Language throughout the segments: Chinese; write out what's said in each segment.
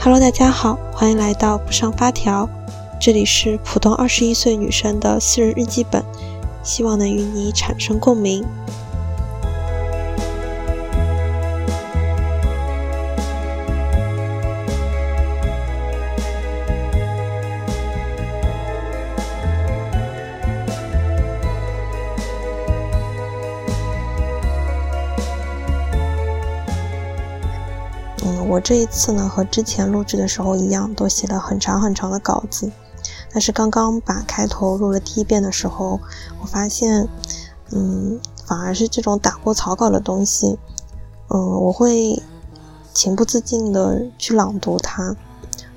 Hello，大家好，欢迎来到不上发条，这里是普通二十一岁女生的私人日记本，希望能与你产生共鸣。这一次呢，和之前录制的时候一样，都写了很长很长的稿子。但是刚刚把开头录了第一遍的时候，我发现，嗯，反而是这种打过草稿的东西，嗯，我会情不自禁的去朗读它。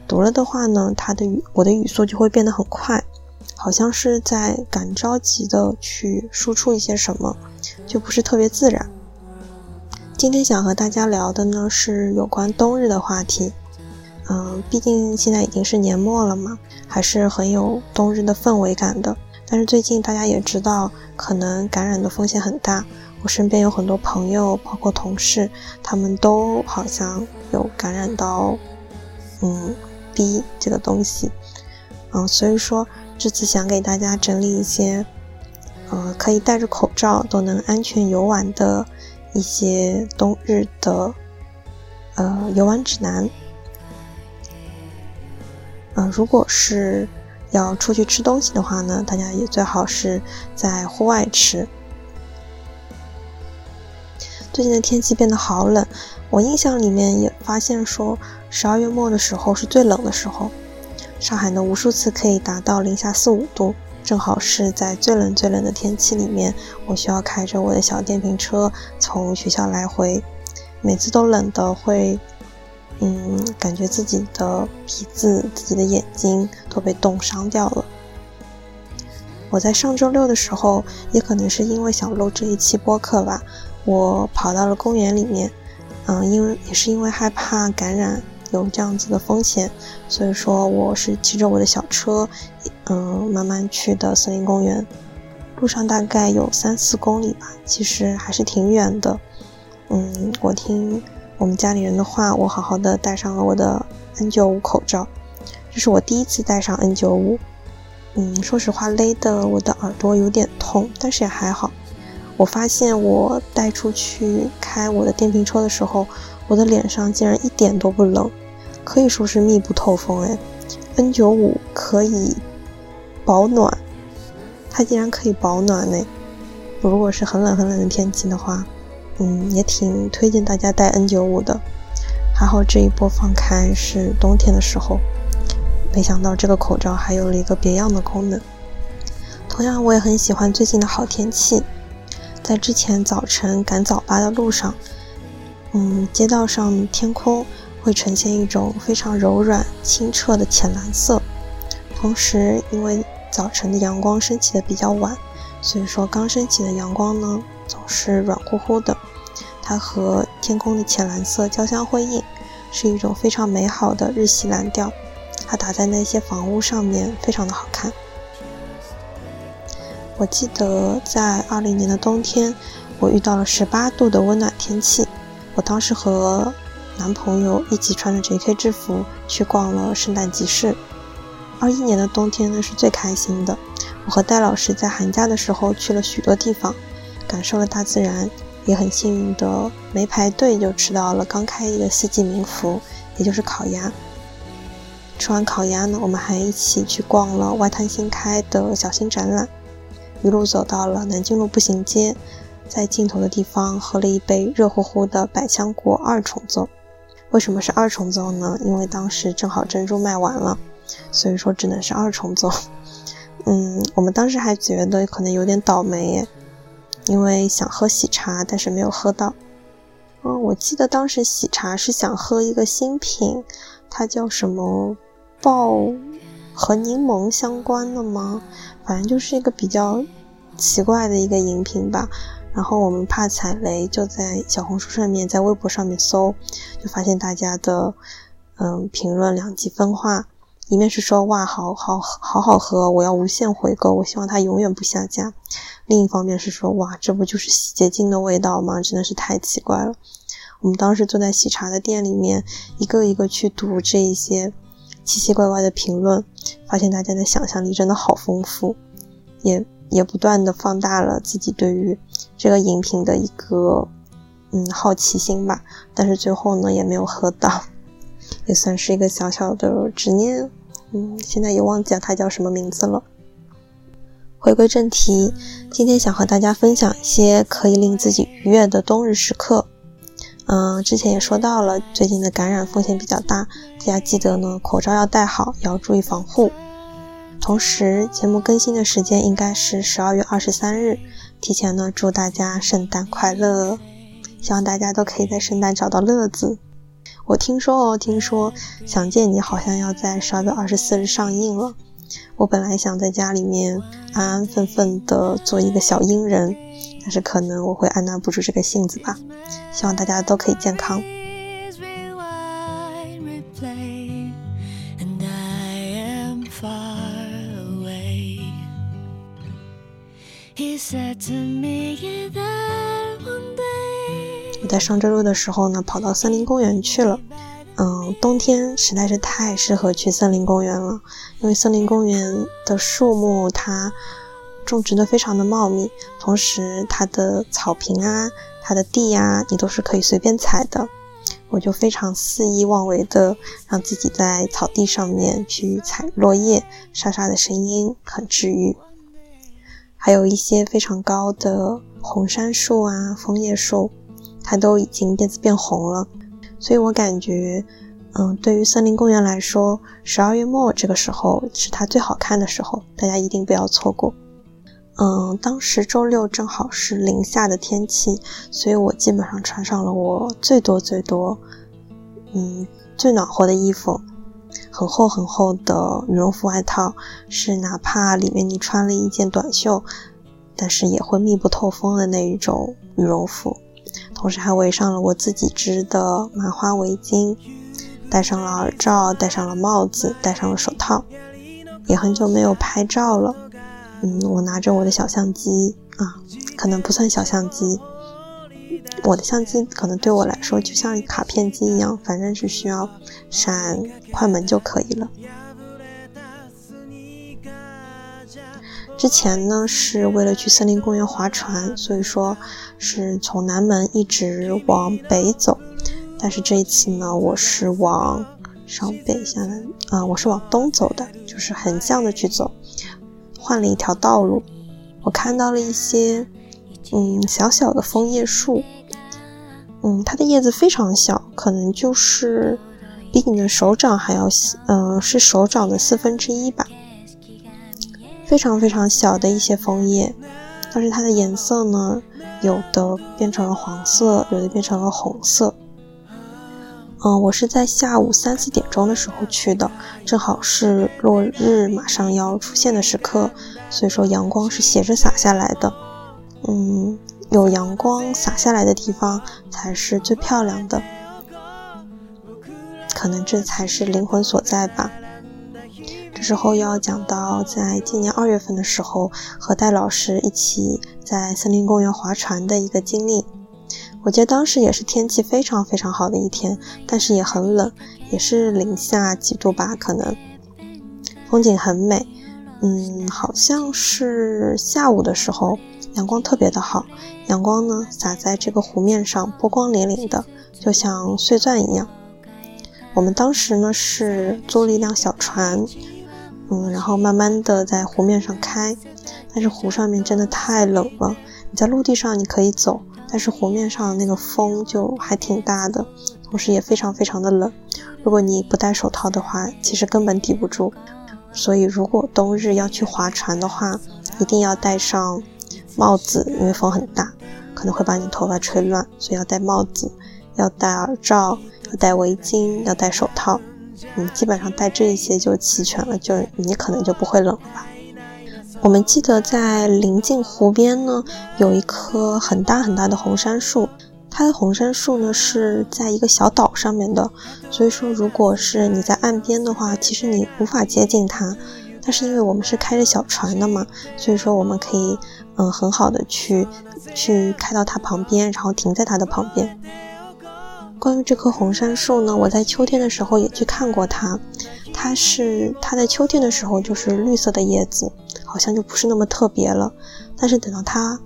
读了的话呢，它的语，我的语速就会变得很快，好像是在赶着急的去输出一些什么，就不是特别自然。今天想和大家聊的呢是有关冬日的话题。嗯，毕竟现在已经是年末了嘛，还是很有冬日的氛围感的。但是最近大家也知道，可能感染的风险很大。我身边有很多朋友，包括同事，他们都好像有感染到，嗯，B 这个东西。嗯，所以说这次想给大家整理一些，呃，可以戴着口罩都能安全游玩的。一些冬日的呃游玩指南，呃，如果是要出去吃东西的话呢，大家也最好是在户外吃。最近的天气变得好冷，我印象里面也发现说，十二月末的时候是最冷的时候，上海呢无数次可以达到零下四五度。正好是在最冷最冷的天气里面，我需要开着我的小电瓶车从学校来回，每次都冷的会，嗯，感觉自己的鼻子、自己的眼睛都被冻伤掉了。我在上周六的时候，也可能是因为想录这一期播客吧，我跑到了公园里面，嗯，因为也是因为害怕感染。有这样子的风险，所以说我是骑着我的小车，嗯，慢慢去的森林公园。路上大概有三四公里吧，其实还是挺远的。嗯，我听我们家里人的话，我好好的戴上了我的 N95 口罩。这是我第一次戴上 N95，嗯，说实话勒的我的耳朵有点痛，但是也还好。我发现我带出去开我的电瓶车的时候，我的脸上竟然一点都不冷。可以说是密不透风哎，N95 可以保暖，它竟然可以保暖呢。如果是很冷很冷的天气的话，嗯，也挺推荐大家戴 N95 的。还好这一波放开是冬天的时候，没想到这个口罩还有了一个别样的功能。同样，我也很喜欢最近的好天气，在之前早晨赶早八的路上，嗯，街道上天空。会呈现一种非常柔软、清澈的浅蓝色。同时，因为早晨的阳光升起的比较晚，所以说刚升起的阳光呢总是软乎乎的。它和天空的浅蓝色交相辉映，是一种非常美好的日系蓝调。它打在那些房屋上面，非常的好看。我记得在二零年的冬天，我遇到了十八度的温暖天气。我当时和男朋友一起穿着 J.K. 制服去逛了圣诞集市。二一年的冬天呢是最开心的。我和戴老师在寒假的时候去了许多地方，感受了大自然，也很幸运的没排队就吃到了刚开业的四季民福，也就是烤鸭。吃完烤鸭呢，我们还一起去逛了外滩新开的小型展览，一路走到了南京路步行街，在尽头的地方喝了一杯热乎乎的百香果二重奏。为什么是二重奏呢？因为当时正好珍珠卖完了，所以说只能是二重奏。嗯，我们当时还觉得可能有点倒霉耶，因为想喝喜茶，但是没有喝到。嗯，我记得当时喜茶是想喝一个新品，它叫什么爆和柠檬相关的吗？反正就是一个比较奇怪的一个饮品吧。然后我们怕踩雷，就在小红书上面，在微博上面搜，就发现大家的嗯评论两极分化，一面是说哇好好好好喝，我要无限回购，我希望它永远不下架；另一方面是说哇这不就是洗洁精的味道吗？真的是太奇怪了。我们当时坐在喜茶的店里面，一个一个去读这一些奇奇怪怪的评论，发现大家的想象力真的好丰富，也也不断的放大了自己对于这个饮品的一个嗯好奇心吧。但是最后呢，也没有喝到，也算是一个小小的执念。嗯，现在也忘记了它叫什么名字了。回归正题，今天想和大家分享一些可以令自己愉悦的冬日时刻。嗯，之前也说到了，最近的感染风险比较大，大家记得呢，口罩要戴好，也要注意防护。同时，节目更新的时间应该是十二月二十三日，提前呢祝大家圣诞快乐，希望大家都可以在圣诞找到乐子。我听说哦，听说《想见你》好像要在十二月二十四日上映了。我本来想在家里面安安分分的做一个小阴人，但是可能我会按捺不住这个性子吧。希望大家都可以健康。我在上周六的时候呢，跑到森林公园去了。嗯，冬天实在是太适合去森林公园了，因为森林公园的树木它种植的非常的茂密，同时它的草坪啊、它的地啊，你都是可以随便踩的。我就非常肆意妄为的让自己在草地上面去踩落叶，沙沙的声音很治愈。还有一些非常高的红杉树啊、枫叶树，它都已经叶子变红了。所以我感觉，嗯，对于森林公园来说，十二月末这个时候是它最好看的时候，大家一定不要错过。嗯，当时周六正好是零下的天气，所以我基本上穿上了我最多最多，嗯，最暖和的衣服，很厚很厚的羽绒服外套，是哪怕里面你穿了一件短袖，但是也会密不透风的那一种羽绒服。同时还围上了我自己织的麻花围巾，戴上了耳罩，戴上了帽子，戴上了手套，也很久没有拍照了。嗯，我拿着我的小相机啊，可能不算小相机，我的相机可能对我来说就像卡片机一样，反正只需要闪快门就可以了。之前呢是为了去森林公园划船，所以说是从南门一直往北走。但是这一次呢，我是往上北下南啊，我是往东走的，就是横向的去走，换了一条道路。我看到了一些嗯小小的枫叶树，嗯，它的叶子非常小，可能就是比你的手掌还要细，嗯，是手掌的四分之一吧。非常非常小的一些枫叶，但是它的颜色呢，有的变成了黄色，有的变成了红色。嗯，我是在下午三四点钟的时候去的，正好是落日马上要出现的时刻，所以说阳光是斜着洒下来的。嗯，有阳光洒下来的地方才是最漂亮的，可能这才是灵魂所在吧。这时候要讲到，在今年二月份的时候，和戴老师一起在森林公园划船的一个经历。我记得当时也是天气非常非常好的一天，但是也很冷，也是零下几度吧，可能。风景很美，嗯，好像是下午的时候，阳光特别的好，阳光呢洒在这个湖面上，波光粼粼的，就像碎钻一样。我们当时呢是租了一辆小船。嗯，然后慢慢的在湖面上开，但是湖上面真的太冷了。你在陆地上你可以走，但是湖面上那个风就还挺大的，同时也非常非常的冷。如果你不戴手套的话，其实根本抵不住。所以如果冬日要去划船的话，一定要带上帽子，因为风很大，可能会把你头发吹乱，所以要戴帽子，要戴耳罩，要戴围巾，要戴手套。你基本上带这一些就齐全了，就你可能就不会冷了吧。我们记得在临近湖边呢，有一棵很大很大的红杉树，它的红杉树呢是在一个小岛上面的，所以说如果是你在岸边的话，其实你无法接近它。但是因为我们是开着小船的嘛，所以说我们可以嗯很好的去去开到它旁边，然后停在它的旁边。关于这棵红杉树呢，我在秋天的时候也去看过它。它是它在秋天的时候就是绿色的叶子，好像就不是那么特别了。但是等到它，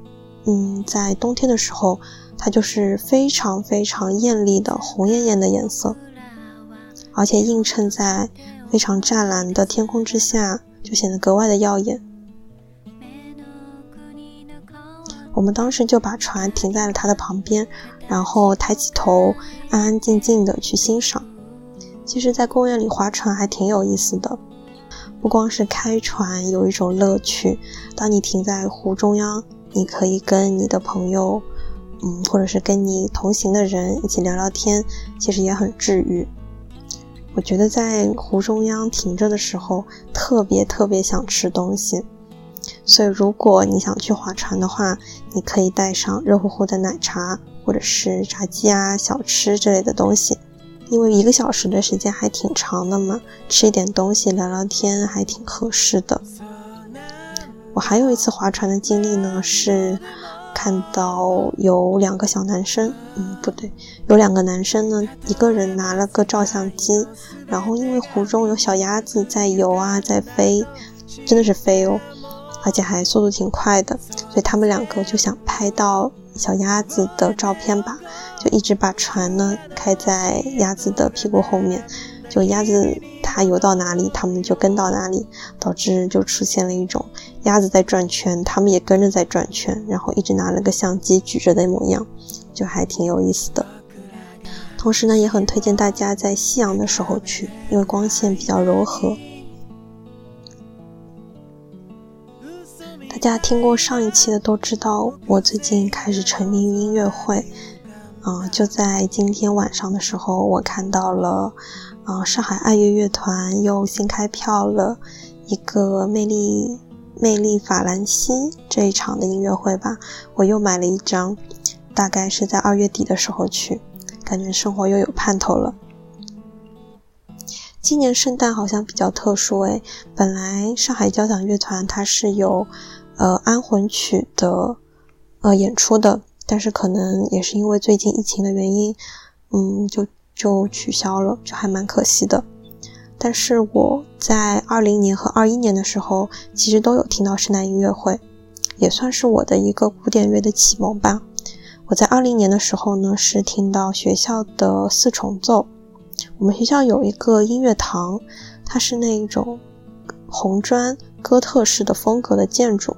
嗯，在冬天的时候，它就是非常非常艳丽的红艳艳的颜色，而且映衬在非常湛蓝的天空之下，就显得格外的耀眼。我们当时就把船停在了它的旁边，然后抬起头，安安静静的去欣赏。其实，在公园里划船还挺有意思的，不光是开船有一种乐趣，当你停在湖中央，你可以跟你的朋友，嗯，或者是跟你同行的人一起聊聊天，其实也很治愈。我觉得在湖中央停着的时候，特别特别想吃东西。所以，如果你想去划船的话，你可以带上热乎乎的奶茶，或者是炸鸡啊、小吃之类的东西，因为一个小时的时间还挺长的嘛，吃一点东西、聊聊天还挺合适的。我还有一次划船的经历呢，是看到有两个小男生，嗯，不对，有两个男生呢，一个人拿了个照相机，然后因为湖中有小鸭子在游啊，在飞，真的是飞哦。而且还速度挺快的，所以他们两个就想拍到小鸭子的照片吧，就一直把船呢开在鸭子的屁股后面，就鸭子它游到哪里，他们就跟到哪里，导致就出现了一种鸭子在转圈，他们也跟着在转圈，然后一直拿了个相机举着的模样，就还挺有意思的。同时呢，也很推荐大家在夕阳的时候去，因为光线比较柔和。大家听过上一期的都知道，我最近开始沉迷于音乐会。嗯，就在今天晚上的时候，我看到了，嗯，上海爱乐乐团又新开票了一个魅力魅力法兰西这一场的音乐会吧。我又买了一张，大概是在二月底的时候去，感觉生活又有盼头了。今年圣诞好像比较特殊诶，本来上海交响乐团它是有。呃，安魂曲的呃演出的，但是可能也是因为最近疫情的原因，嗯，就就取消了，就还蛮可惜的。但是我在二零年和二一年的时候，其实都有听到圣诞音乐会，也算是我的一个古典乐的启蒙吧。我在二零年的时候呢，是听到学校的四重奏。我们学校有一个音乐堂，它是那一种红砖哥特式的风格的建筑。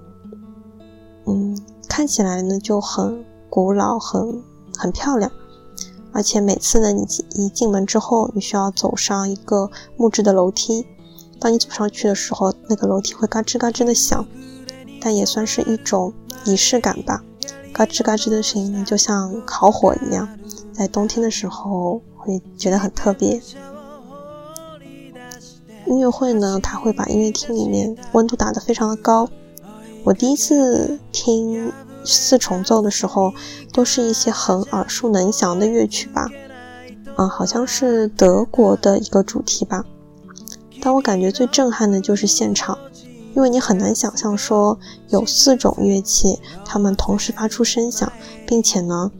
嗯，看起来呢就很古老，很很漂亮，而且每次呢，你进一进门之后，你需要走上一个木质的楼梯。当你走上去的时候，那个楼梯会嘎吱嘎吱的响，但也算是一种仪式感吧。嘎吱嘎吱的声音，就像烤火一样，在冬天的时候会觉得很特别。音乐会呢，它会把音乐厅里面温度打得非常的高。我第一次听四重奏的时候，都是一些很耳熟能详的乐曲吧，啊，好像是德国的一个主题吧。但我感觉最震撼的就是现场，因为你很难想象说有四种乐器，它们同时发出声响，并且呢，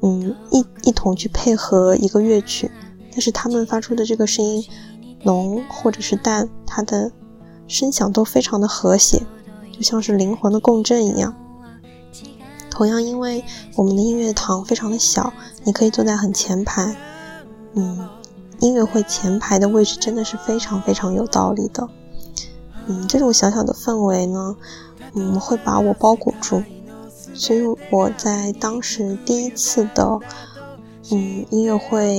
嗯，一一同去配合一个乐曲，但是它们发出的这个声音浓或者是淡，它的声响都非常的和谐。像是灵魂的共振一样。同样，因为我们的音乐堂非常的小，你可以坐在很前排。嗯，音乐会前排的位置真的是非常非常有道理的。嗯，这种小小的氛围呢，嗯，会把我包裹住。所以我在当时第一次的，嗯，音乐会，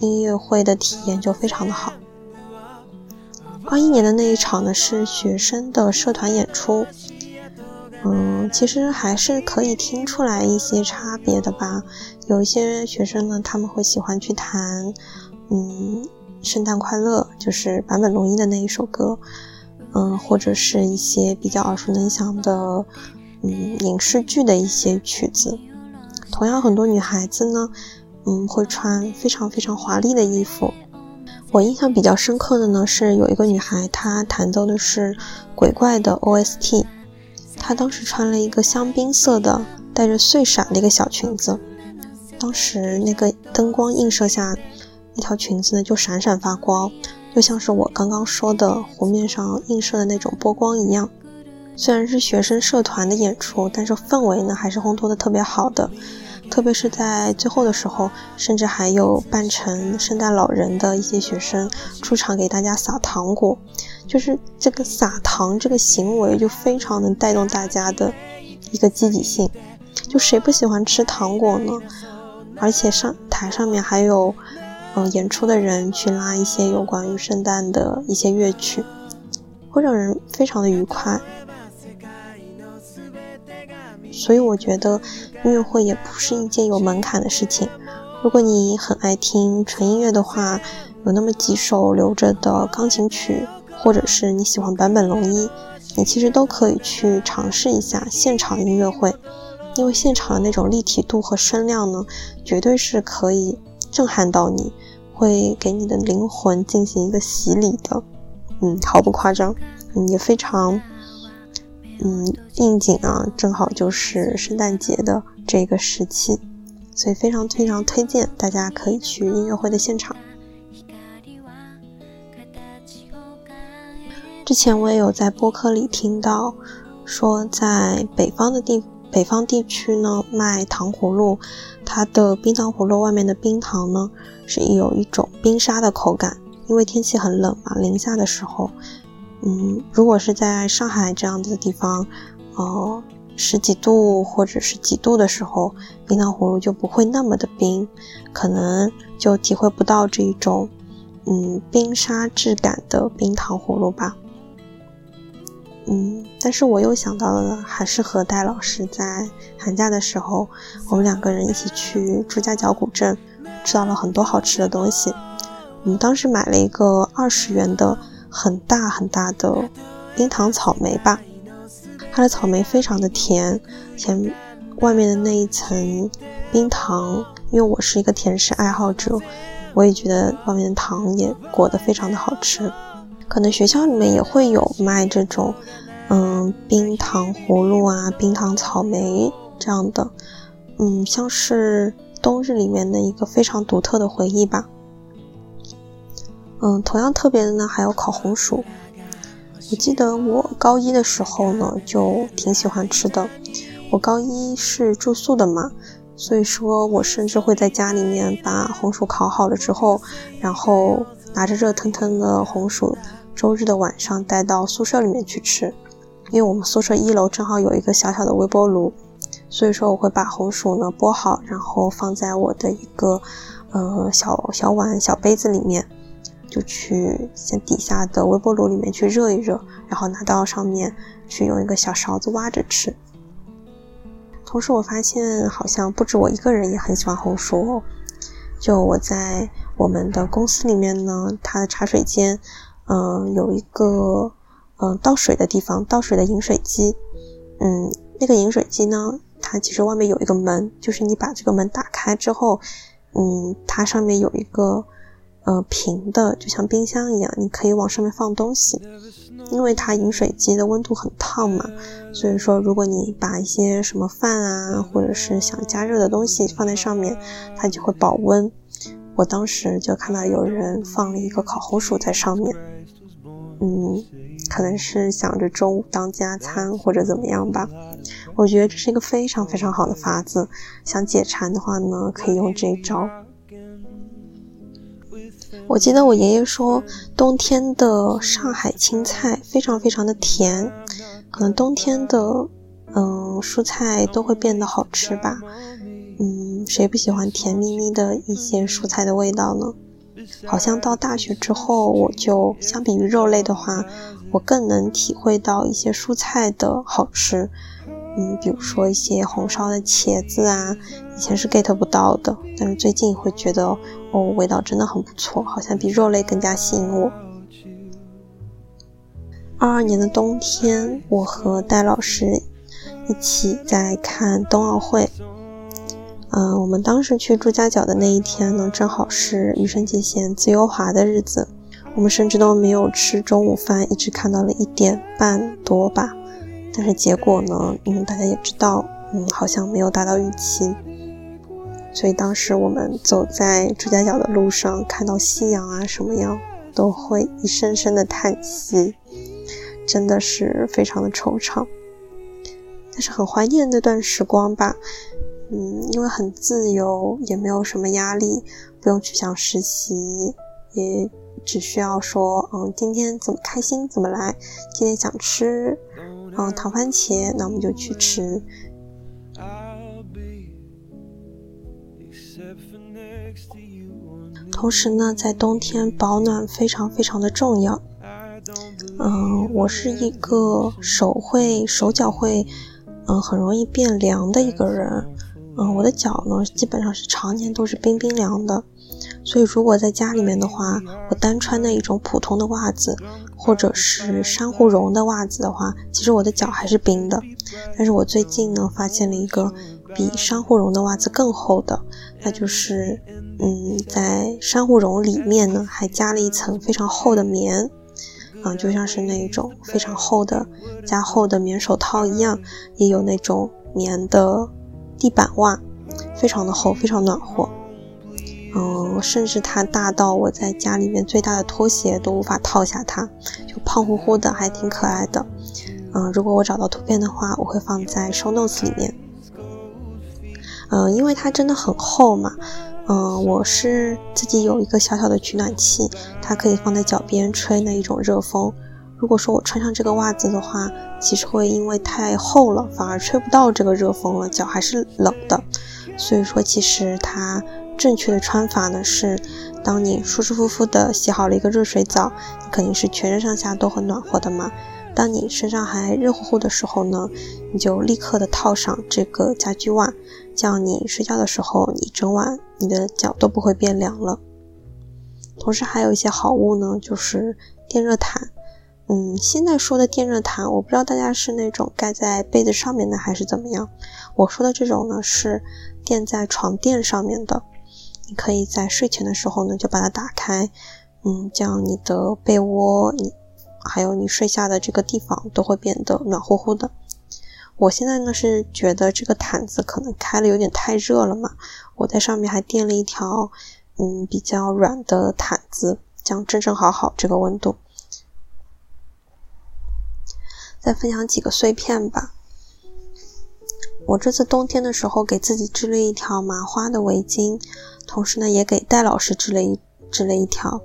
音乐会的体验就非常的好。二一年的那一场呢是学生的社团演出，嗯，其实还是可以听出来一些差别的吧。有一些学生呢，他们会喜欢去弹，嗯，圣诞快乐，就是坂本龙一的那一首歌，嗯，或者是一些比较耳熟能详的，嗯，影视剧的一些曲子。同样，很多女孩子呢，嗯，会穿非常非常华丽的衣服。我印象比较深刻的呢，是有一个女孩，她弹奏的是鬼怪的 OST，她当时穿了一个香槟色的带着碎闪的一个小裙子，当时那个灯光映射下，那条裙子呢就闪闪发光，就像是我刚刚说的湖面上映射的那种波光一样。虽然是学生社团的演出，但是氛围呢还是烘托的特别好的。特别是在最后的时候，甚至还有扮成圣诞老人的一些学生出场给大家撒糖果，就是这个撒糖这个行为就非常能带动大家的一个积极性。就谁不喜欢吃糖果呢？而且上台上面还有，嗯，演出的人去拉一些有关于圣诞的一些乐曲，会让人非常的愉快。所以我觉得音乐会也不是一件有门槛的事情。如果你很爱听纯音乐的话，有那么几首留着的钢琴曲，或者是你喜欢坂本龙一，你其实都可以去尝试一下现场音乐会。因为现场的那种立体度和声量呢，绝对是可以震撼到你，会给你的灵魂进行一个洗礼的。嗯，毫不夸张，嗯，也非常，嗯，应景啊，正好就是圣诞节的这个时期，所以非常非常推荐大家可以去音乐会的现场。之前我也有在播客里听到说，在北方的地。北方地区呢，卖糖葫芦，它的冰糖葫芦外面的冰糖呢，是有一种冰沙的口感。因为天气很冷嘛，零下的时候，嗯，如果是在上海这样子的地方，呃，十几度或者是几度的时候，冰糖葫芦就不会那么的冰，可能就体会不到这一种，嗯，冰沙质感的冰糖葫芦吧。嗯，但是我又想到了，还是和戴老师在寒假的时候，我们两个人一起去朱家角古镇，吃到了很多好吃的东西。我们当时买了一个二十元的很大很大的冰糖草莓吧，它的草莓非常的甜，前外面的那一层冰糖，因为我是一个甜食爱好者，我也觉得外面的糖也裹得非常的好吃。可能学校里面也会有卖这种，嗯，冰糖葫芦啊，冰糖草莓这样的，嗯，像是冬日里面的一个非常独特的回忆吧。嗯，同样特别的呢，还有烤红薯。我记得我高一的时候呢，就挺喜欢吃的。我高一是住宿的嘛，所以说我甚至会在家里面把红薯烤好了之后，然后。拿着热腾腾的红薯，周日的晚上带到宿舍里面去吃。因为我们宿舍一楼正好有一个小小的微波炉，所以说我会把红薯呢剥好，然后放在我的一个呃小小碗小杯子里面，就去先底下的微波炉里面去热一热，然后拿到上面去用一个小勺子挖着吃。同时我发现好像不止我一个人也很喜欢红薯哦，就我在。我们的公司里面呢，它的茶水间，嗯，有一个嗯倒水的地方，倒水的饮水机，嗯，那个饮水机呢，它其实外面有一个门，就是你把这个门打开之后，嗯，它上面有一个呃平的，就像冰箱一样，你可以往上面放东西。因为它饮水机的温度很烫嘛，所以说如果你把一些什么饭啊，或者是想加热的东西放在上面，它就会保温。我当时就看到有人放了一个烤红薯在上面，嗯，可能是想着中午当加餐或者怎么样吧。我觉得这是一个非常非常好的法子，想解馋的话呢，可以用这一招。我记得我爷爷说，冬天的上海青菜非常非常的甜，可能冬天的嗯蔬菜都会变得好吃吧。嗯，谁不喜欢甜蜜蜜的一些蔬菜的味道呢？好像到大学之后，我就相比于肉类的话，我更能体会到一些蔬菜的好吃。嗯，比如说一些红烧的茄子啊，以前是 get 不到的，但是最近会觉得哦，味道真的很不错，好像比肉类更加吸引我。二二年的冬天，我和戴老师一起在看冬奥会。嗯，我们当时去朱家角的那一天呢，正好是羽生结弦自由滑的日子。我们甚至都没有吃中午饭，一直看到了一点半多吧。但是结果呢，嗯，大家也知道，嗯，好像没有达到预期。所以当时我们走在朱家角的路上，看到夕阳啊什么样，都会一声声的叹息，真的是非常的惆怅。但是很怀念那段时光吧，嗯，因为很自由，也没有什么压力，不用去想实习，也只需要说，嗯，今天怎么开心怎么来，今天想吃，嗯，糖番茄，那我们就去吃。同时呢，在冬天保暖非常非常的重要。嗯，我是一个手会手脚会，嗯，很容易变凉的一个人。嗯，我的脚呢，基本上是常年都是冰冰凉的。所以如果在家里面的话，我单穿那一种普通的袜子，或者是珊瑚绒的袜子的话，其实我的脚还是冰的。但是我最近呢，发现了一个。比珊瑚绒的袜子更厚的，那就是，嗯，在珊瑚绒里面呢，还加了一层非常厚的棉，啊，就像是那种非常厚的加厚的棉手套一样，也有那种棉的地板袜，非常的厚，非常暖和，嗯，甚至它大到我在家里面最大的拖鞋都无法套下它，就胖乎乎的，还挺可爱的，嗯，如果我找到图片的话，我会放在 show notes 里面。嗯，因为它真的很厚嘛，嗯，我是自己有一个小小的取暖器，它可以放在脚边吹那一种热风。如果说我穿上这个袜子的话，其实会因为太厚了，反而吹不到这个热风了，脚还是冷的。所以说，其实它正确的穿法呢是，当你舒舒服服的洗好了一个热水澡，你肯定是全身上下都很暖和的嘛。当你身上还热乎乎的时候呢，你就立刻的套上这个家居袜。这样你睡觉的时候，你整晚你的脚都不会变凉了。同时还有一些好物呢，就是电热毯。嗯，现在说的电热毯，我不知道大家是那种盖在被子上面的还是怎么样。我说的这种呢，是垫在床垫上面的。你可以在睡前的时候呢，就把它打开，嗯，这样你的被窝，你还有你睡下的这个地方都会变得暖乎乎的。我现在呢是觉得这个毯子可能开了有点太热了嘛，我在上面还垫了一条嗯比较软的毯子，这样正正好好这个温度。再分享几个碎片吧。我这次冬天的时候给自己织了一条麻花的围巾，同时呢也给戴老师织了一织了一条。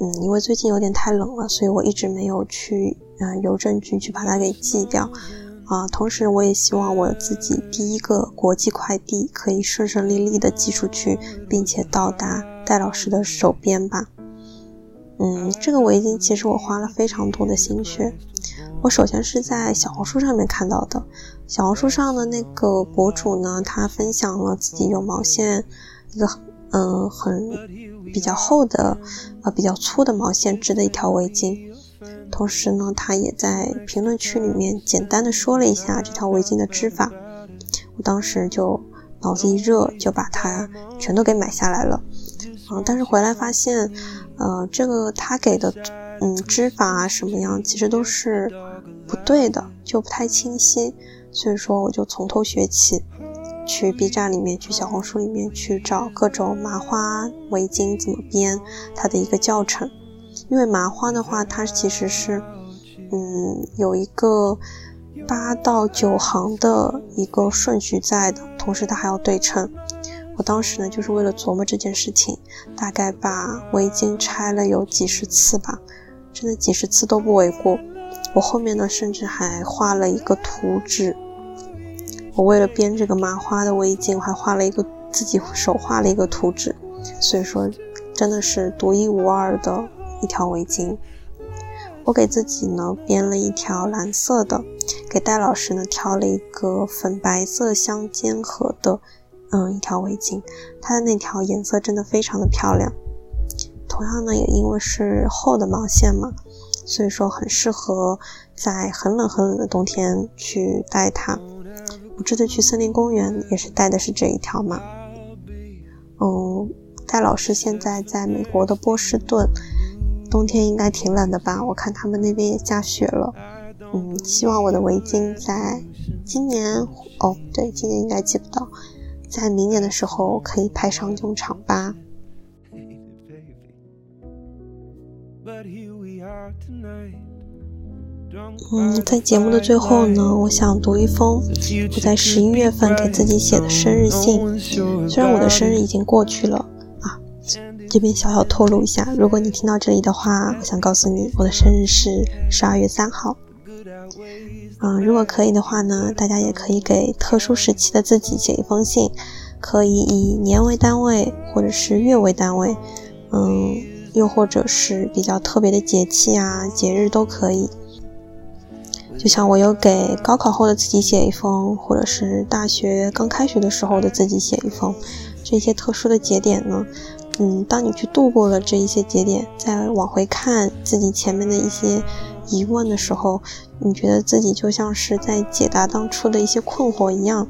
嗯，因为最近有点太冷了，所以我一直没有去嗯邮政局去把它给寄掉。啊，同时我也希望我自己第一个国际快递可以顺顺利利的寄出去，并且到达戴老师的手边吧。嗯，这个围巾其实我花了非常多的心血。我首先是在小红书上面看到的，小红书上的那个博主呢，他分享了自己用毛线一个嗯很比较厚的呃比较粗的毛线织的一条围巾。同时呢，他也在评论区里面简单的说了一下这条围巾的织法。我当时就脑子一热，就把它全都给买下来了。嗯，但是回来发现，呃，这个他给的嗯织法啊什么样，其实都是不对的，就不太清晰。所以说，我就从头学起，去 B 站里面，去小红书里面去找各种麻花围巾怎么编，它的一个教程。因为麻花的话，它其实是，嗯，有一个八到九行的一个顺序在的，同时它还要对称。我当时呢，就是为了琢磨这件事情，大概把围巾拆了有几十次吧，真的几十次都不为过。我后面呢，甚至还画了一个图纸。我为了编这个麻花的围巾，我还画了一个自己手画了一个图纸，所以说真的是独一无二的。一条围巾，我给自己呢编了一条蓝色的，给戴老师呢挑了一个粉白色相间合的，嗯，一条围巾。它的那条颜色真的非常的漂亮。同样呢，也因为是厚的毛线嘛，所以说很适合在很冷很冷的冬天去戴它。我这次去森林公园也是戴的是这一条嘛。嗯，戴老师现在在美国的波士顿。冬天应该挺冷的吧？我看他们那边也下雪了。嗯，希望我的围巾在今年哦，对，今年应该寄不到。在明年的时候可以派上用场吧。嗯，在节目的最后呢，我想读一封我在十一月份给自己写的生日信。虽然我的生日已经过去了啊，这边小小透露一下，如果你听到这里的话，我想告诉你，我的生日是十二月三号。嗯，如果可以的话呢，大家也可以给特殊时期的自己写一封信，可以以年为单位，或者是月为单位，嗯，又或者是比较特别的节气啊、节日都可以。就像我有给高考后的自己写一封，或者是大学刚开学的时候的自己写一封，这些特殊的节点呢，嗯，当你去度过了这一些节点，再往回看自己前面的一些疑问的时候，你觉得自己就像是在解答当初的一些困惑一样。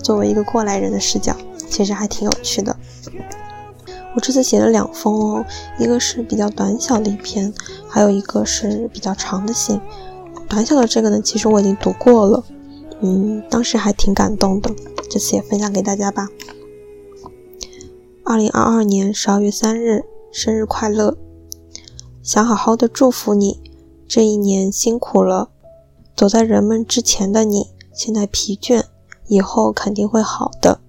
作为一个过来人的视角，其实还挺有趣的。我这次写了两封哦，一个是比较短小的一篇，还有一个是比较长的信。短小的这个呢，其实我已经读过了，嗯，当时还挺感动的，这次也分享给大家吧。二零二二年十二月三日，生日快乐！想好好的祝福你，这一年辛苦了，走在人们之前的你，现在疲倦，以后肯定会好的。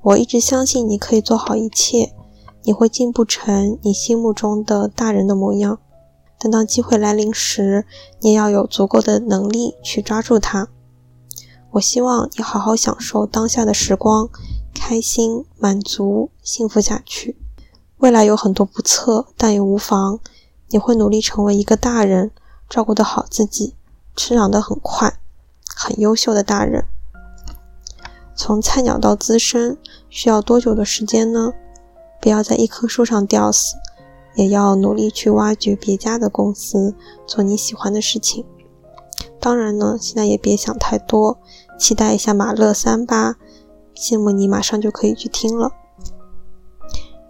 我一直相信你可以做好一切，你会进步成你心目中的大人的模样。但当机会来临时，你也要有足够的能力去抓住它。我希望你好好享受当下的时光，开心、满足、幸福下去。未来有很多不测，但也无妨。你会努力成为一个大人，照顾得好自己，成长得很快，很优秀的大人。从菜鸟到资深，需要多久的时间呢？不要在一棵树上吊死。也要努力去挖掘别家的公司，做你喜欢的事情。当然呢，现在也别想太多，期待一下马勒三吧。羡慕你马上就可以去听了。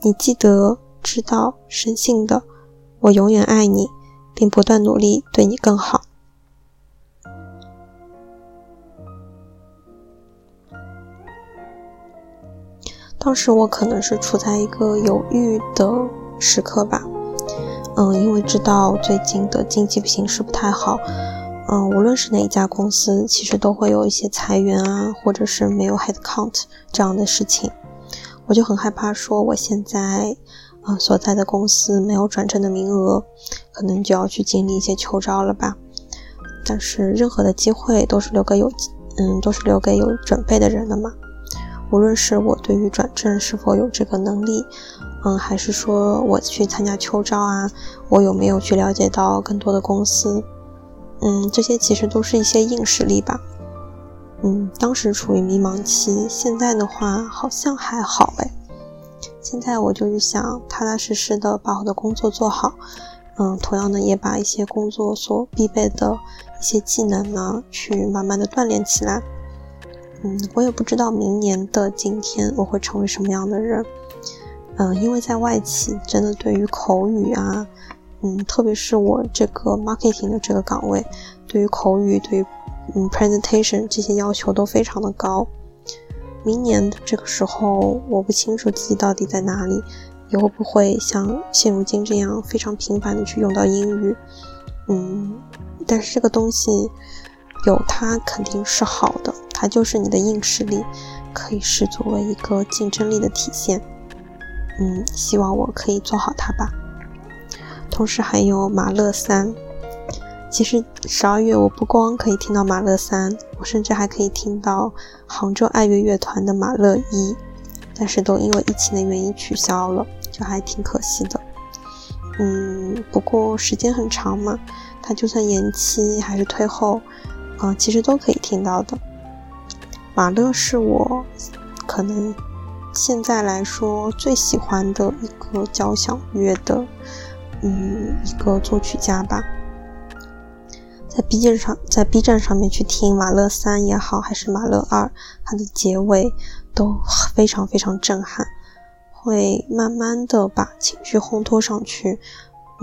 你记得、知道、深信的，我永远爱你，并不断努力对你更好。当时我可能是处在一个犹豫的。时刻吧，嗯，因为知道最近的经济形势不太好，嗯，无论是哪一家公司，其实都会有一些裁员啊，或者是没有 head count 这样的事情，我就很害怕说我现在，嗯，所在的公司没有转正的名额，可能就要去经历一些秋招了吧。但是任何的机会都是留给有，嗯，都是留给有准备的人的嘛。无论是我对于转正是否有这个能力。嗯，还是说我去参加秋招啊？我有没有去了解到更多的公司？嗯，这些其实都是一些硬实力吧。嗯，当时处于迷茫期，现在的话好像还好哎。现在我就是想踏踏实实的把我的工作做好。嗯，同样呢也把一些工作所必备的一些技能呢，去慢慢的锻炼起来。嗯，我也不知道明年的今天我会成为什么样的人。嗯，因为在外企，真的对于口语啊，嗯，特别是我这个 marketing 的这个岗位，对于口语，对于嗯 presentation 这些要求都非常的高。明年的这个时候，我不清楚自己到底在哪里，也会不会像现如今这样非常频繁的去用到英语。嗯，但是这个东西有它肯定是好的，它就是你的硬实力，可以视作为一个竞争力的体现。嗯，希望我可以做好它吧。同时还有马勒三，其实十二月我不光可以听到马勒三，我甚至还可以听到杭州爱乐乐团的马勒一，但是都因为疫情的原因取消了，就还挺可惜的。嗯，不过时间很长嘛，它就算延期还是退后，嗯，其实都可以听到的。马勒是我可能。现在来说，最喜欢的一个交响乐的，嗯，一个作曲家吧。在 B 站上，在 B 站上面去听马勒三也好，还是马勒二，它的结尾都非常非常震撼，会慢慢的把情绪烘托上去，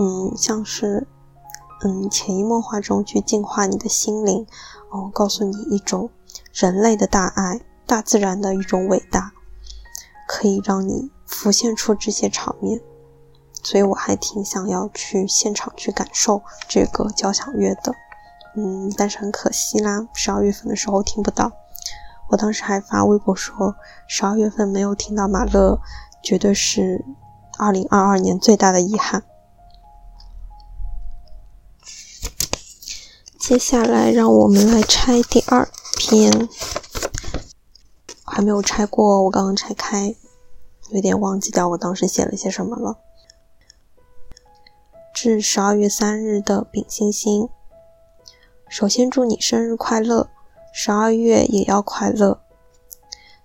嗯，像是，嗯，潜移默化中去净化你的心灵，哦，告诉你一种人类的大爱。大自然的一种伟大，可以让你浮现出这些场面。所以我还挺想要去现场去感受这个交响乐的，嗯，但是很可惜啦，十二月份的时候听不到。我当时还发微博说，十二月份没有听到马勒，绝对是二零二二年最大的遗憾。接下来让我们来拆第二篇，还没有拆过，我刚刚拆开，有点忘记掉我当时写了些什么了。是十二月三日的丙星星，首先祝你生日快乐，十二月也要快乐。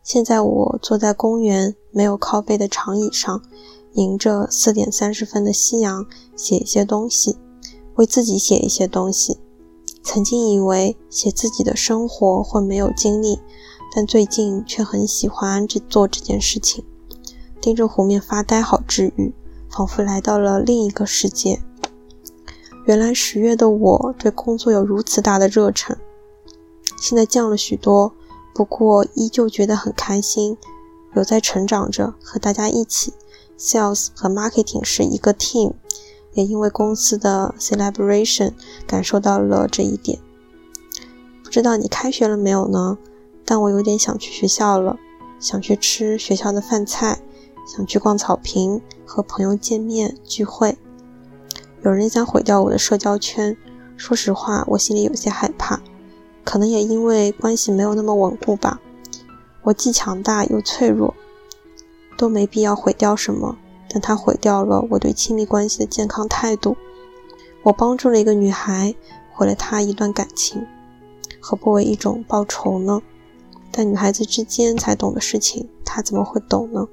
现在我坐在公园没有靠背的长椅上，迎着四点三十分的夕阳，写一些东西，为自己写一些东西。曾经以为写自己的生活会没有精力，但最近却很喜欢这做这件事情。盯着湖面发呆，好治愈，仿佛来到了另一个世界。原来十月的我对工作有如此大的热忱，现在降了许多，不过依旧觉得很开心，有在成长着，和大家一起。Sales 和 Marketing 是一个 team，也因为公司的 celebration 感受到了这一点。不知道你开学了没有呢？但我有点想去学校了，想去吃学校的饭菜，想去逛草坪，和朋友见面聚会。有人想毁掉我的社交圈，说实话，我心里有些害怕，可能也因为关系没有那么稳固吧。我既强大又脆弱，都没必要毁掉什么，但他毁掉了我对亲密关系的健康态度。我帮助了一个女孩，毁了她一段感情，何不为一种报仇呢？但女孩子之间才懂的事情，他怎么会懂呢？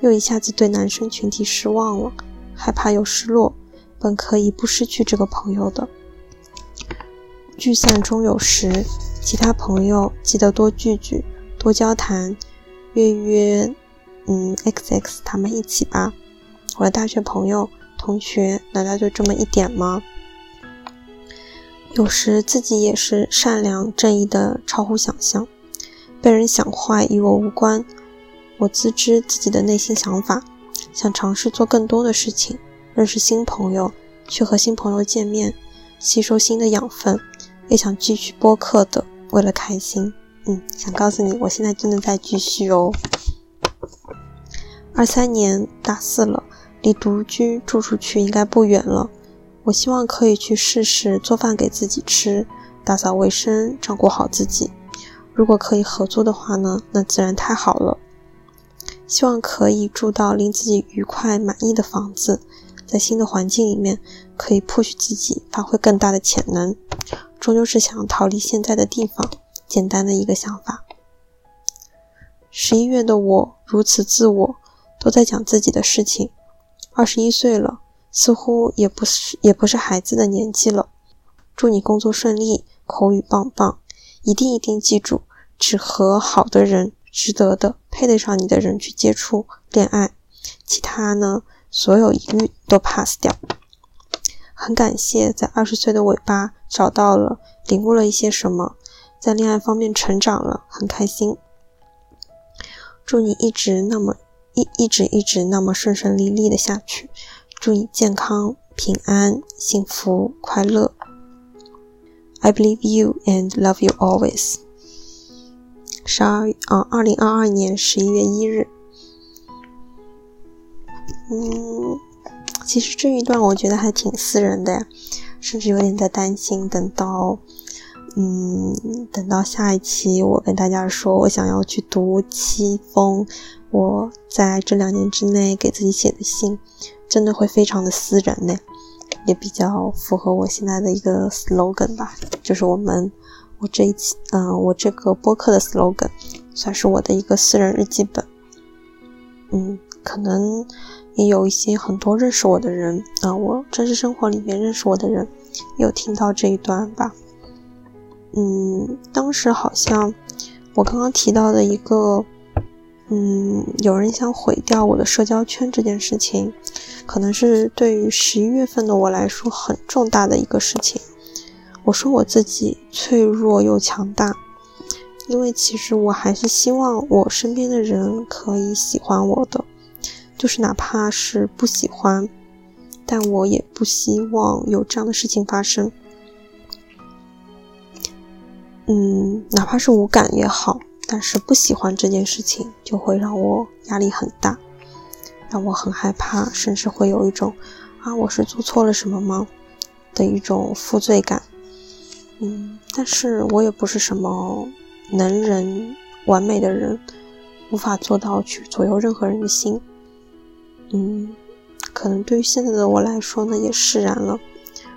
又一下子对男生群体失望了，害怕又失落。本可以不失去这个朋友的，聚散终有时，其他朋友记得多聚聚，多交谈，约约，嗯，X X 他们一起吧。我的大学朋友、同学，难道就这么一点吗？有时自己也是善良正义的，超乎想象。被人想坏与我无关，我自知自己的内心想法，想尝试做更多的事情。认识新朋友，去和新朋友见面，吸收新的养分，也想继续播客的，为了开心。嗯，想告诉你，我现在真的在继续哦。二三年大四了，离独居住出去应该不远了。我希望可以去试试做饭给自己吃，打扫卫生，照顾好自己。如果可以合租的话呢，那自然太好了。希望可以住到令自己愉快满意的房子。在新的环境里面，可以 push 自己发挥更大的潜能，终究是想逃离现在的地方。简单的一个想法。十一月的我如此自我，都在讲自己的事情。二十一岁了，似乎也不是也不是孩子的年纪了。祝你工作顺利，口语棒棒，一定一定记住，只和好的人、值得的、配得上你的人去接触、恋爱，其他呢？所有疑虑都 pass 掉，很感谢在二十岁的尾巴找到了、领悟了一些什么，在恋爱方面成长了，很开心。祝你一直那么一一直一直那么顺顺利利的下去，祝你健康、平安、幸福、快乐。I believe you and love you always。十二啊，二零二二年十一月一日。嗯，其实这一段我觉得还挺私人的呀，甚至有点在担心。等到，嗯，等到下一期我跟大家说我想要去读七封我在这两年之内给自己写的信，真的会非常的私人呢，也比较符合我现在的一个 slogan 吧，就是我们我这一期，嗯，我这个播客的 slogan，算是我的一个私人日记本。嗯，可能。也有一些很多认识我的人啊，我真实生活里面认识我的人，有听到这一段吧？嗯，当时好像我刚刚提到的一个，嗯，有人想毁掉我的社交圈这件事情，可能是对于十一月份的我来说很重大的一个事情。我说我自己脆弱又强大，因为其实我还是希望我身边的人可以喜欢我的，就是哪怕是不喜欢，但我也不希望有这样的事情发生。嗯，哪怕是无感也好，但是不喜欢这件事情就会让我压力很大，让我很害怕，甚至会有一种啊，我是做错了什么吗的一种负罪感。嗯，但是我也不是什么能人、完美的人，无法做到去左右任何人的心。嗯，可能对于现在的我来说呢，也释然了。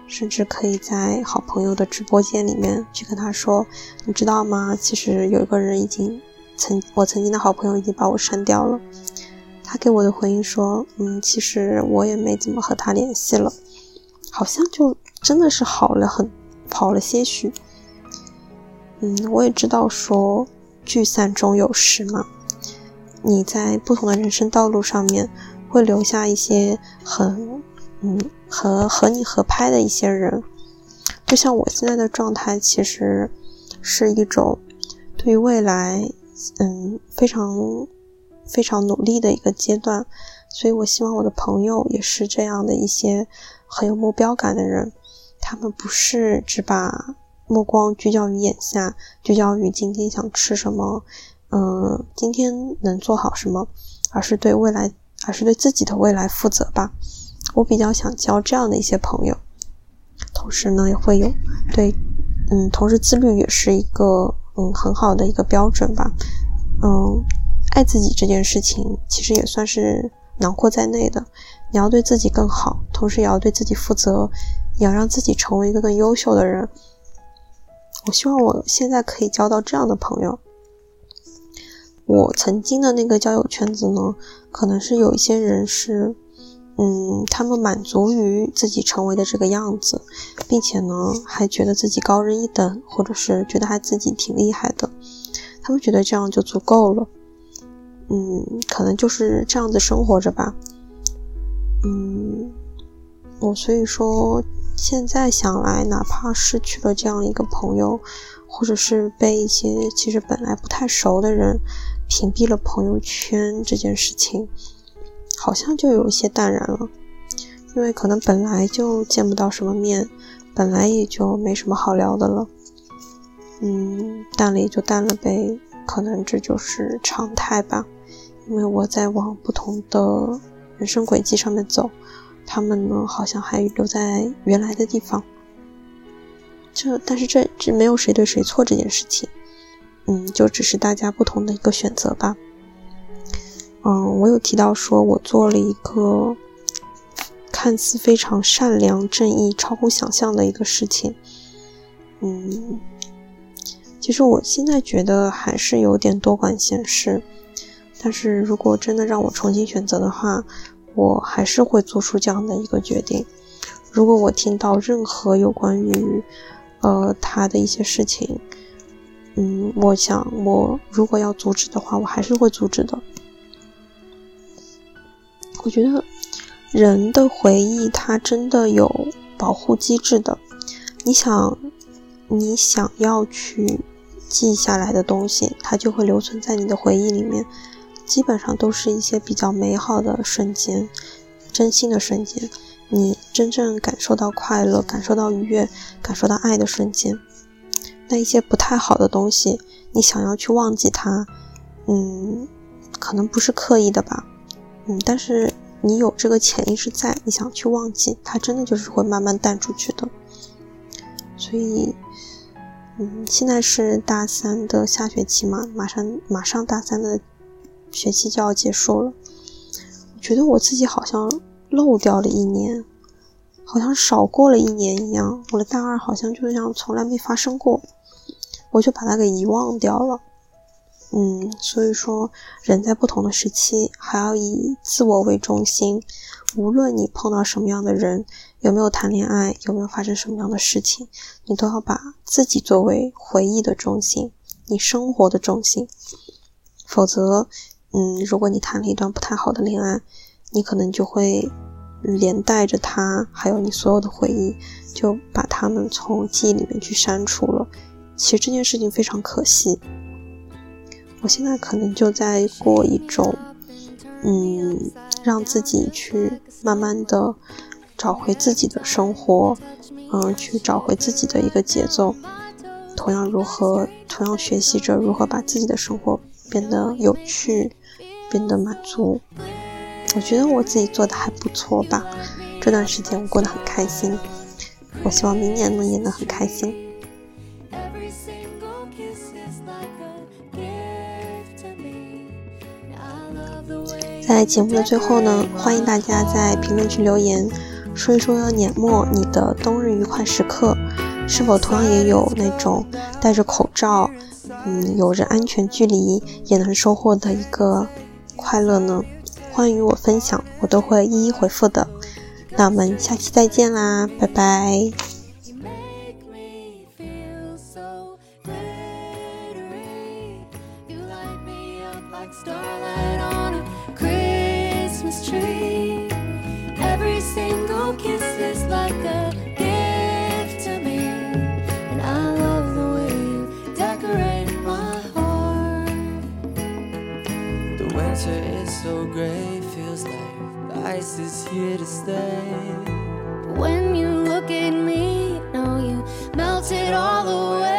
甚至可以在好朋友的直播间里面去跟他说：“你知道吗？其实有一个人已经曾我曾经的好朋友已经把我删掉了。”他给我的回应说：“嗯，其实我也没怎么和他联系了，好像就真的是好了很好了些许。”嗯，我也知道说聚散终有时嘛，你在不同的人生道路上面会留下一些很。嗯，和和你合拍的一些人，就像我现在的状态，其实是一种对于未来，嗯，非常非常努力的一个阶段。所以我希望我的朋友也是这样的一些很有目标感的人，他们不是只把目光聚焦于眼下，聚焦于今天想吃什么，嗯，今天能做好什么，而是对未来，而是对自己的未来负责吧。我比较想交这样的一些朋友，同时呢也会有对，嗯，同时自律也是一个嗯很好的一个标准吧，嗯，爱自己这件事情其实也算是囊括在内的。你要对自己更好，同时也要对自己负责，也要让自己成为一个更优秀的人。我希望我现在可以交到这样的朋友。我曾经的那个交友圈子呢，可能是有一些人是。嗯，他们满足于自己成为的这个样子，并且呢，还觉得自己高人一等，或者是觉得还自己挺厉害的。他们觉得这样就足够了。嗯，可能就是这样子生活着吧。嗯，我所以说，现在想来，哪怕失去了这样一个朋友，或者是被一些其实本来不太熟的人屏蔽了朋友圈这件事情。好像就有一些淡然了，因为可能本来就见不到什么面，本来也就没什么好聊的了。嗯，淡了也就淡了呗，可能这就是常态吧。因为我在往不同的人生轨迹上面走，他们呢好像还留在原来的地方。这，但是这这没有谁对谁错这件事情，嗯，就只是大家不同的一个选择吧。嗯，我有提到说，我做了一个看似非常善良、正义、超乎想象的一个事情。嗯，其实我现在觉得还是有点多管闲事，但是如果真的让我重新选择的话，我还是会做出这样的一个决定。如果我听到任何有关于呃他的一些事情，嗯，我想我如果要阻止的话，我还是会阻止的。我觉得人的回忆，它真的有保护机制的。你想，你想要去记下来的东西，它就会留存在你的回忆里面。基本上都是一些比较美好的瞬间，真心的瞬间，你真正感受到快乐、感受到愉悦、感受到爱的瞬间。那一些不太好的东西，你想要去忘记它，嗯，可能不是刻意的吧。嗯，但是你有这个潜意识在，你想去忘记它，真的就是会慢慢淡出去的。所以，嗯，现在是大三的下学期嘛，马上马上大三的学期就要结束了。我觉得我自己好像漏掉了一年，好像少过了一年一样。我的大二好像就像从来没发生过，我就把它给遗忘掉了。嗯，所以说，人在不同的时期还要以自我为中心。无论你碰到什么样的人，有没有谈恋爱，有没有发生什么样的事情，你都要把自己作为回忆的中心，你生活的中心。否则，嗯，如果你谈了一段不太好的恋爱，你可能就会连带着他，还有你所有的回忆，就把他们从记忆里面去删除了。其实这件事情非常可惜。我现在可能就在过一种，嗯，让自己去慢慢的找回自己的生活，嗯，去找回自己的一个节奏。同样如何，同样学习着如何把自己的生活变得有趣，变得满足。我觉得我自己做的还不错吧，这段时间我过得很开心。我希望明年呢也能很开心。在节目的最后呢，欢迎大家在评论区留言，说一说年末你的冬日愉快时刻，是否同样也有那种戴着口罩，嗯，有着安全距离也能收获的一个快乐呢？欢迎与我分享，我都会一一回复的。那我们下期再见啦，拜拜。Starlight Tree. Every single kiss is like a gift to me, and I love the way you decorate my heart. The winter is so gray, feels like the ice is here to stay. But when you look at me, know you melt it all away.